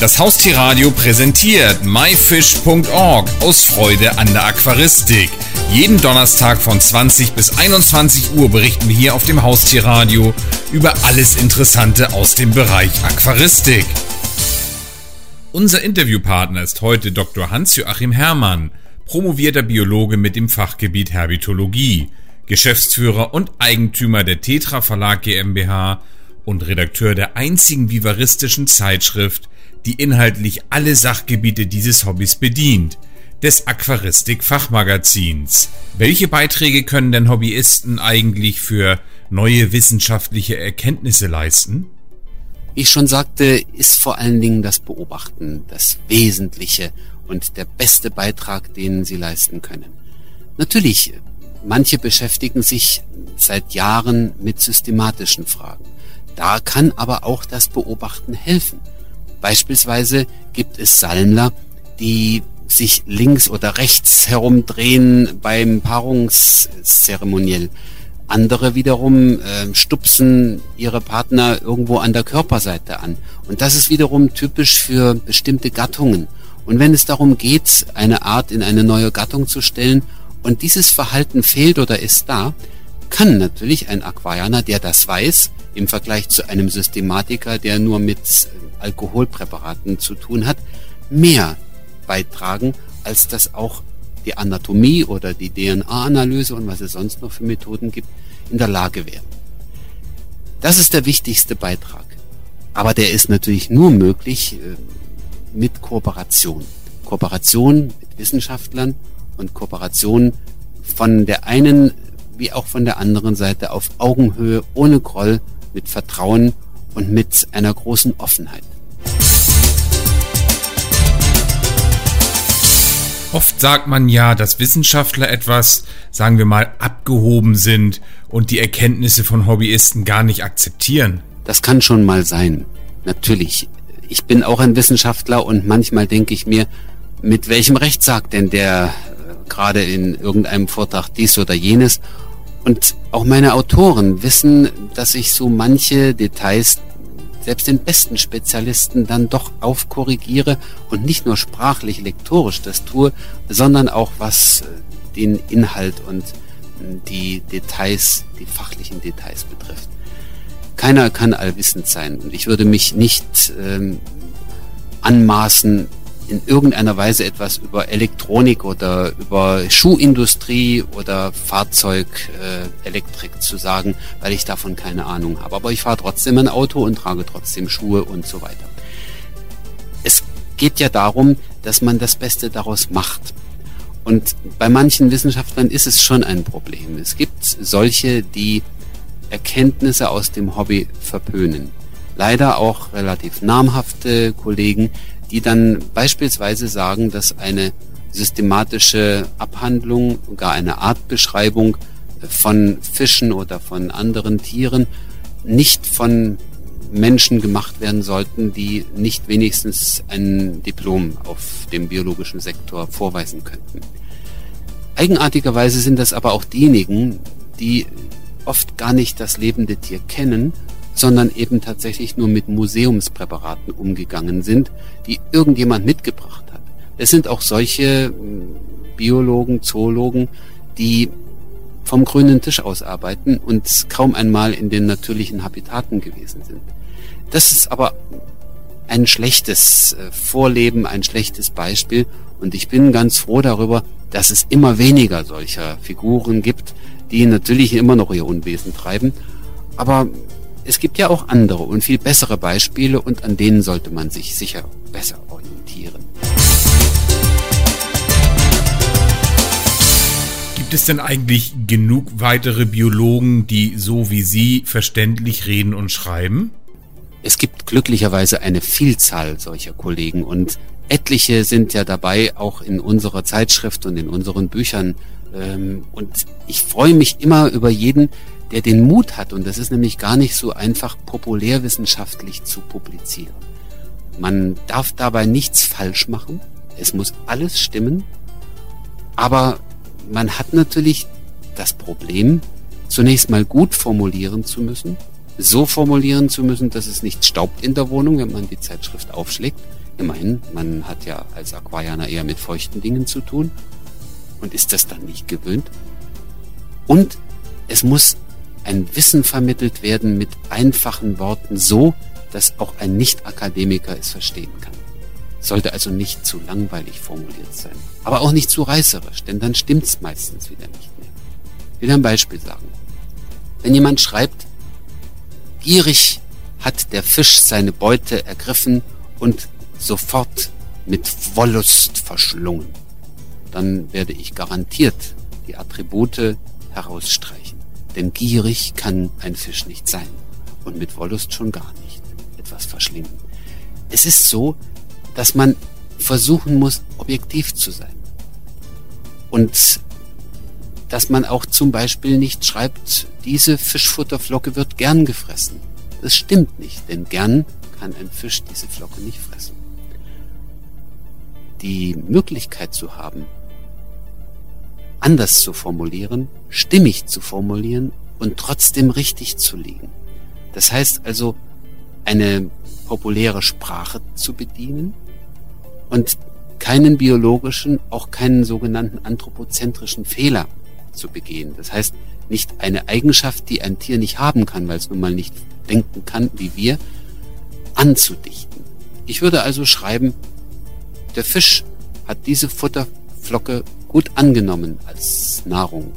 Das Haustierradio präsentiert myfish.org aus Freude an der Aquaristik. Jeden Donnerstag von 20 bis 21 Uhr berichten wir hier auf dem Haustierradio über alles Interessante aus dem Bereich Aquaristik. Unser Interviewpartner ist heute Dr. Hans-Joachim Herrmann, promovierter Biologe mit dem Fachgebiet Herbitologie, Geschäftsführer und Eigentümer der Tetra Verlag GmbH und Redakteur der einzigen vivaristischen Zeitschrift, die inhaltlich alle Sachgebiete dieses Hobbys bedient, des Aquaristik-Fachmagazins. Welche Beiträge können denn Hobbyisten eigentlich für neue wissenschaftliche Erkenntnisse leisten? Wie ich schon sagte, ist vor allen Dingen das Beobachten das Wesentliche und der beste Beitrag, den Sie leisten können. Natürlich, manche beschäftigen sich seit Jahren mit systematischen Fragen. Da kann aber auch das Beobachten helfen. Beispielsweise gibt es Sammler, die sich links oder rechts herumdrehen beim Paarungszeremoniell. Andere wiederum äh, stupsen ihre Partner irgendwo an der Körperseite an. Und das ist wiederum typisch für bestimmte Gattungen. Und wenn es darum geht, eine Art in eine neue Gattung zu stellen und dieses Verhalten fehlt oder ist da, kann natürlich ein Aquarianer, der das weiß, im Vergleich zu einem Systematiker, der nur mit Alkoholpräparaten zu tun hat, mehr beitragen, als das auch die Anatomie oder die DNA-Analyse und was es sonst noch für Methoden gibt, in der Lage wäre. Das ist der wichtigste Beitrag. Aber der ist natürlich nur möglich äh, mit Kooperation. Kooperation mit Wissenschaftlern und Kooperation von der einen wie auch von der anderen Seite auf Augenhöhe, ohne Groll, mit Vertrauen und mit einer großen Offenheit. Oft sagt man ja, dass Wissenschaftler etwas, sagen wir mal, abgehoben sind und die Erkenntnisse von Hobbyisten gar nicht akzeptieren. Das kann schon mal sein. Natürlich. Ich bin auch ein Wissenschaftler und manchmal denke ich mir, mit welchem Recht sagt denn der äh, gerade in irgendeinem Vortrag dies oder jenes? Und auch meine Autoren wissen, dass ich so manche Details selbst den besten Spezialisten dann doch aufkorrigiere und nicht nur sprachlich, lektorisch das tue, sondern auch was äh, den Inhalt und äh, die Details, die fachlichen Details betrifft. Keiner kann allwissend sein und ich würde mich nicht ähm, anmaßen, in irgendeiner Weise etwas über Elektronik oder über Schuhindustrie oder Fahrzeugelektrik äh, zu sagen, weil ich davon keine Ahnung habe. Aber ich fahre trotzdem ein Auto und trage trotzdem Schuhe und so weiter. Es geht ja darum, dass man das Beste daraus macht. Und bei manchen Wissenschaftlern ist es schon ein Problem. Es gibt solche, die Erkenntnisse aus dem Hobby verpönen. Leider auch relativ namhafte Kollegen, die dann beispielsweise sagen, dass eine systematische Abhandlung, gar eine Artbeschreibung von Fischen oder von anderen Tieren nicht von Menschen gemacht werden sollten, die nicht wenigstens ein Diplom auf dem biologischen Sektor vorweisen könnten. Eigenartigerweise sind das aber auch diejenigen, die oft gar nicht das lebende Tier kennen sondern eben tatsächlich nur mit Museumspräparaten umgegangen sind, die irgendjemand mitgebracht hat. Es sind auch solche hm, Biologen, Zoologen, die vom grünen Tisch aus arbeiten und kaum einmal in den natürlichen Habitaten gewesen sind. Das ist aber ein schlechtes äh, Vorleben, ein schlechtes Beispiel und ich bin ganz froh darüber, dass es immer weniger solcher Figuren gibt, die natürlich immer noch ihr Unwesen treiben, aber es gibt ja auch andere und viel bessere Beispiele und an denen sollte man sich sicher besser orientieren. Gibt es denn eigentlich genug weitere Biologen, die so wie Sie verständlich reden und schreiben? Es gibt glücklicherweise eine Vielzahl solcher Kollegen und etliche sind ja dabei, auch in unserer Zeitschrift und in unseren Büchern. Ähm, und ich freue mich immer über jeden, der den Mut hat, und das ist nämlich gar nicht so einfach populärwissenschaftlich zu publizieren. Man darf dabei nichts falsch machen, es muss alles stimmen, aber man hat natürlich das Problem, zunächst mal gut formulieren zu müssen, so formulieren zu müssen, dass es nicht staubt in der Wohnung, wenn man die Zeitschrift aufschlägt. Immerhin, man hat ja als Aquarianer eher mit feuchten Dingen zu tun und ist das dann nicht gewöhnt. Und es muss ein Wissen vermittelt werden mit einfachen Worten so, dass auch ein Nicht-Akademiker es verstehen kann. Sollte also nicht zu langweilig formuliert sein, aber auch nicht zu reißerisch, denn dann stimmt's meistens wieder nicht mehr. Ich will ein Beispiel sagen. Wenn jemand schreibt, gierig hat der Fisch seine Beute ergriffen und sofort mit Wollust verschlungen, dann werde ich garantiert die Attribute herausstreichen. Denn gierig kann ein Fisch nicht sein und mit Wollust schon gar nicht etwas verschlingen. Es ist so, dass man versuchen muss, objektiv zu sein. Und dass man auch zum Beispiel nicht schreibt, diese Fischfutterflocke wird gern gefressen. Das stimmt nicht, denn gern kann ein Fisch diese Flocke nicht fressen. Die Möglichkeit zu haben, anders zu formulieren, stimmig zu formulieren und trotzdem richtig zu liegen. Das heißt also, eine populäre Sprache zu bedienen und keinen biologischen, auch keinen sogenannten anthropozentrischen Fehler zu begehen. Das heißt, nicht eine Eigenschaft, die ein Tier nicht haben kann, weil es nun mal nicht denken kann wie wir, anzudichten. Ich würde also schreiben, der Fisch hat diese Futterflocke gut angenommen als Nahrung.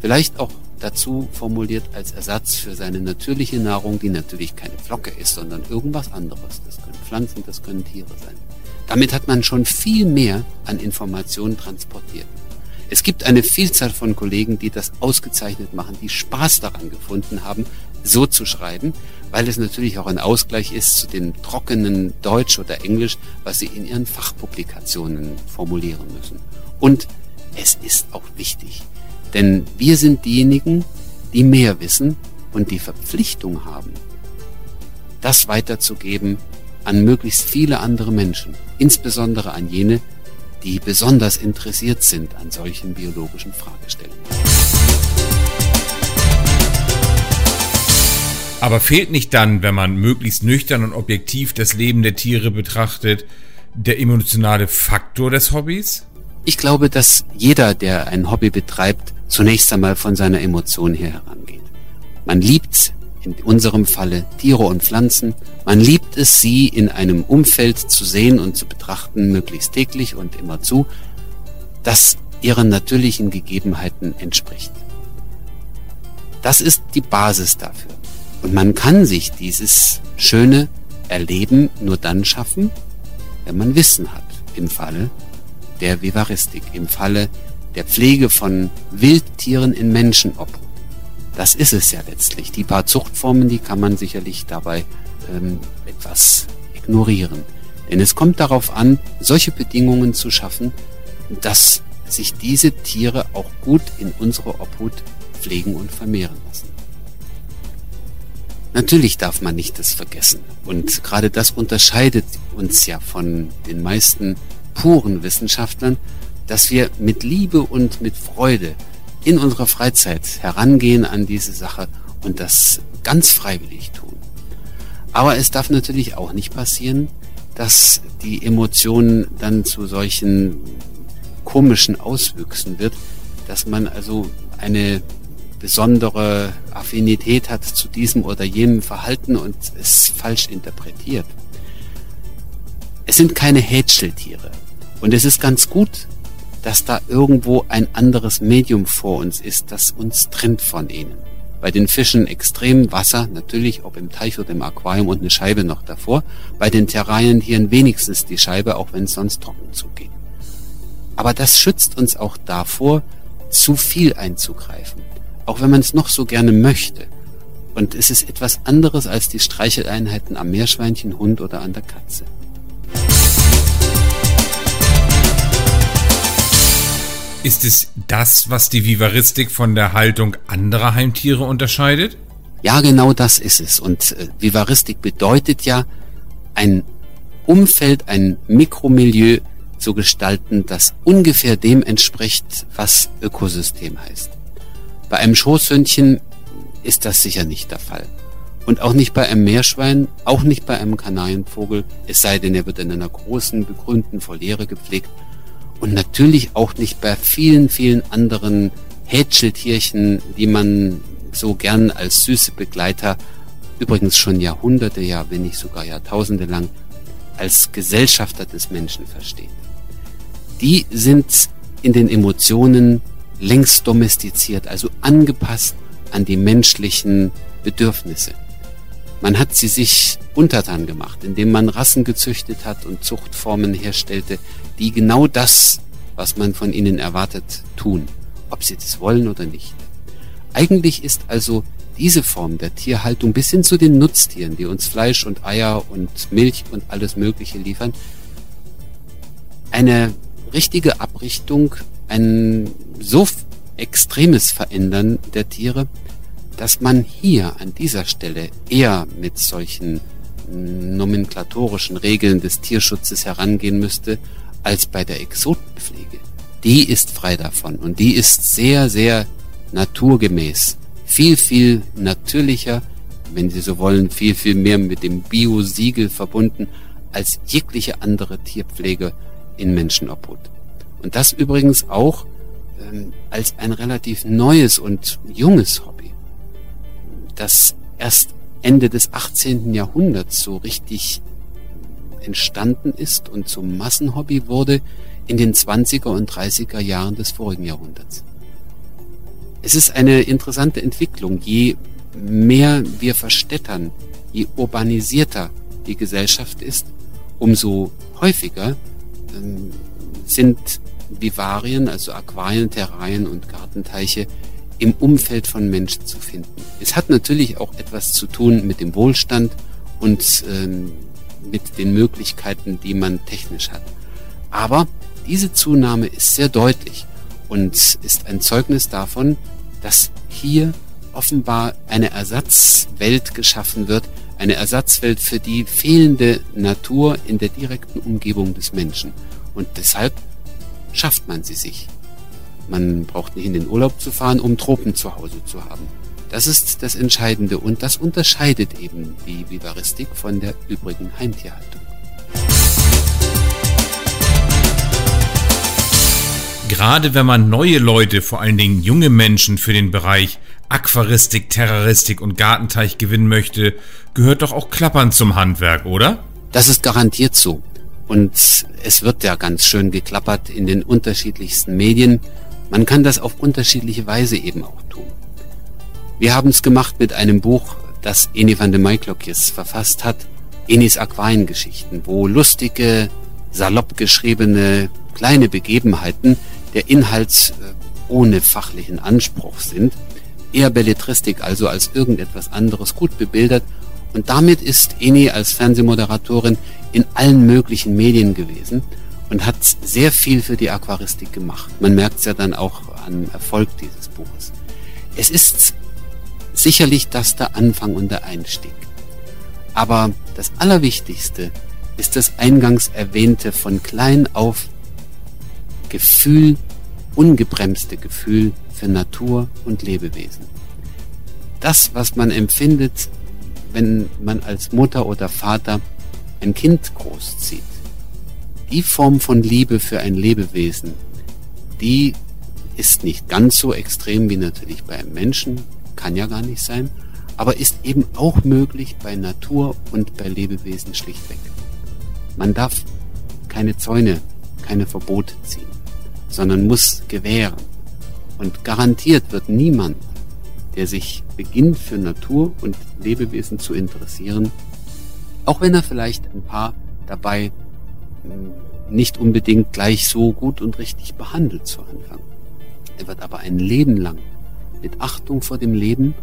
Vielleicht auch dazu formuliert als Ersatz für seine natürliche Nahrung, die natürlich keine Flocke ist, sondern irgendwas anderes. Das können Pflanzen, das können Tiere sein. Damit hat man schon viel mehr an Informationen transportiert. Es gibt eine Vielzahl von Kollegen, die das ausgezeichnet machen, die Spaß daran gefunden haben, so zu schreiben, weil es natürlich auch ein Ausgleich ist zu dem trockenen Deutsch oder Englisch, was sie in ihren Fachpublikationen formulieren müssen. Und es ist auch wichtig, denn wir sind diejenigen, die mehr wissen und die Verpflichtung haben, das weiterzugeben an möglichst viele andere Menschen, insbesondere an jene, die besonders interessiert sind an solchen biologischen Fragestellungen. Aber fehlt nicht dann, wenn man möglichst nüchtern und objektiv das Leben der Tiere betrachtet, der emotionale Faktor des Hobbys? Ich glaube, dass jeder, der ein Hobby betreibt, zunächst einmal von seiner Emotion her herangeht. Man liebt in unserem Falle Tiere und Pflanzen. Man liebt es, sie in einem Umfeld zu sehen und zu betrachten, möglichst täglich und immerzu, das ihren natürlichen Gegebenheiten entspricht. Das ist die Basis dafür. Und man kann sich dieses schöne Erleben nur dann schaffen, wenn man Wissen hat. Im Falle der Vivaristik, im Falle der Pflege von Wildtieren in Menschenobhut. Das ist es ja letztlich. Die paar Zuchtformen, die kann man sicherlich dabei ähm, etwas ignorieren. Denn es kommt darauf an, solche Bedingungen zu schaffen, dass sich diese Tiere auch gut in unsere Obhut pflegen und vermehren lassen. Natürlich darf man nicht das vergessen. Und gerade das unterscheidet uns ja von den meisten puren Wissenschaftlern, dass wir mit Liebe und mit Freude in unserer Freizeit herangehen an diese Sache und das ganz freiwillig tun. Aber es darf natürlich auch nicht passieren, dass die Emotion dann zu solchen komischen Auswüchsen wird, dass man also eine besondere Affinität hat zu diesem oder jenem Verhalten und es falsch interpretiert. Es sind keine Hätscheltiere. Und es ist ganz gut, dass da irgendwo ein anderes Medium vor uns ist, das uns trennt von ihnen. Bei den Fischen extrem Wasser, natürlich, ob im Teich oder im Aquarium und eine Scheibe noch davor. Bei den Terrarientieren wenigstens die Scheibe, auch wenn es sonst trocken zugeht. Aber das schützt uns auch davor, zu viel einzugreifen. Auch wenn man es noch so gerne möchte. Und es ist etwas anderes als die Streicheleinheiten am Meerschweinchen, Hund oder an der Katze. Ist es das, was die Vivaristik von der Haltung anderer Heimtiere unterscheidet? Ja, genau das ist es. Und äh, Vivaristik bedeutet ja, ein Umfeld, ein Mikromilieu zu gestalten, das ungefähr dem entspricht, was Ökosystem heißt. Bei einem Schoßhündchen ist das sicher nicht der Fall. Und auch nicht bei einem Meerschwein, auch nicht bei einem Kanarienvogel, es sei denn, er wird in einer großen, begrünten Voliere gepflegt. Und natürlich auch nicht bei vielen, vielen anderen Hätscheltierchen, die man so gern als süße Begleiter, übrigens schon Jahrhunderte, ja, wenn nicht sogar Jahrtausende lang, als Gesellschafter des Menschen versteht. Die sind in den Emotionen längst domestiziert, also angepasst an die menschlichen Bedürfnisse. Man hat sie sich untertan gemacht, indem man Rassen gezüchtet hat und Zuchtformen herstellte, die genau das, was man von ihnen erwartet, tun, ob sie das wollen oder nicht. Eigentlich ist also diese Form der Tierhaltung bis hin zu den Nutztieren, die uns Fleisch und Eier und Milch und alles Mögliche liefern, eine richtige Abrichtung, ein so extremes Verändern der Tiere, dass man hier an dieser Stelle eher mit solchen nomenklatorischen Regeln des Tierschutzes herangehen müsste, als bei der Exotenpflege. Die ist frei davon und die ist sehr, sehr naturgemäß. Viel, viel natürlicher, wenn Sie so wollen, viel, viel mehr mit dem Bio-Siegel verbunden als jegliche andere Tierpflege in Menschenobhut. Und das übrigens auch ähm, als ein relativ neues und junges Hobby, das erst Ende des 18. Jahrhunderts so richtig entstanden ist und zum Massenhobby wurde in den 20er und 30er Jahren des vorigen Jahrhunderts. Es ist eine interessante Entwicklung. Je mehr wir verstädtern, je urbanisierter die Gesellschaft ist, umso häufiger ähm, sind Vivarien, also Aquarien, Terrarien und Gartenteiche im Umfeld von Menschen zu finden. Es hat natürlich auch etwas zu tun mit dem Wohlstand und ähm, mit den Möglichkeiten, die man technisch hat. Aber diese Zunahme ist sehr deutlich und ist ein Zeugnis davon, dass hier offenbar eine Ersatzwelt geschaffen wird, eine Ersatzwelt für die fehlende Natur in der direkten Umgebung des Menschen. Und deshalb schafft man sie sich. Man braucht nicht in den Urlaub zu fahren, um Tropen zu Hause zu haben. Das ist das Entscheidende und das unterscheidet eben die Vivaristik von der übrigen Heimtierhaltung. Gerade wenn man neue Leute, vor allen Dingen junge Menschen für den Bereich Aquaristik, Terroristik und Gartenteich gewinnen möchte, gehört doch auch Klappern zum Handwerk, oder? Das ist garantiert so. Und es wird ja ganz schön geklappert in den unterschiedlichsten Medien. Man kann das auf unterschiedliche Weise eben auch tun. Wir haben es gemacht mit einem Buch, das Eni van de Maiklokjes verfasst hat, Enis Aquariengeschichten, wo lustige, salopp geschriebene kleine Begebenheiten der Inhalts äh, ohne fachlichen Anspruch sind, eher Belletristik also als irgendetwas anderes gut bebildert und damit ist Eni als Fernsehmoderatorin in allen möglichen Medien gewesen und hat sehr viel für die Aquaristik gemacht. Man merkt es ja dann auch am Erfolg dieses Buches. Es ist sicherlich das der Anfang und der Einstieg. Aber das Allerwichtigste ist das eingangs erwähnte von klein auf Gefühl, ungebremste Gefühl für Natur und Lebewesen. Das, was man empfindet, wenn man als Mutter oder Vater ein Kind großzieht. Die Form von Liebe für ein Lebewesen, die ist nicht ganz so extrem wie natürlich bei einem Menschen, kann ja gar nicht sein, aber ist eben auch möglich bei Natur und bei Lebewesen schlichtweg. Man darf keine Zäune, keine Verbote ziehen, sondern muss gewähren. Und garantiert wird niemand, der sich beginnt für Natur und Lebewesen zu interessieren, auch wenn er vielleicht ein paar dabei hm, nicht unbedingt gleich so gut und richtig behandelt zu Anfang. Er wird aber ein Leben lang mit Achtung vor dem Leben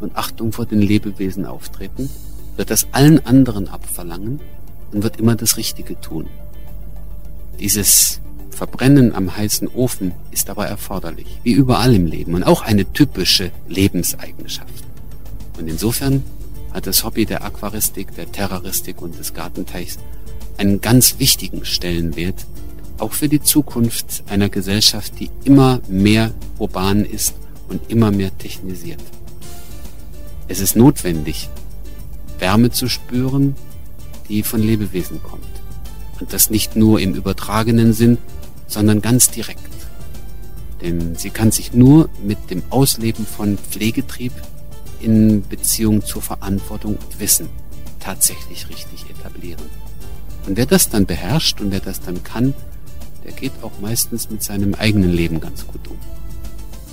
und Achtung vor den Lebewesen auftreten, wird das allen anderen abverlangen und wird immer das Richtige tun. Dieses Verbrennen am heißen Ofen ist aber erforderlich, wie überall im Leben und auch eine typische Lebenseigenschaft. Und insofern hat das Hobby der Aquaristik, der Terroristik und des Gartenteichs einen ganz wichtigen Stellenwert, auch für die Zukunft einer Gesellschaft, die immer mehr urban ist und immer mehr technisiert. Es ist notwendig, Wärme zu spüren, die von Lebewesen kommt. Und das nicht nur im übertragenen Sinn, sondern ganz direkt. Denn sie kann sich nur mit dem Ausleben von Pflegetrieb in Beziehung zur Verantwortung und Wissen tatsächlich richtig etablieren. Und wer das dann beherrscht und wer das dann kann, der geht auch meistens mit seinem eigenen Leben ganz gut um.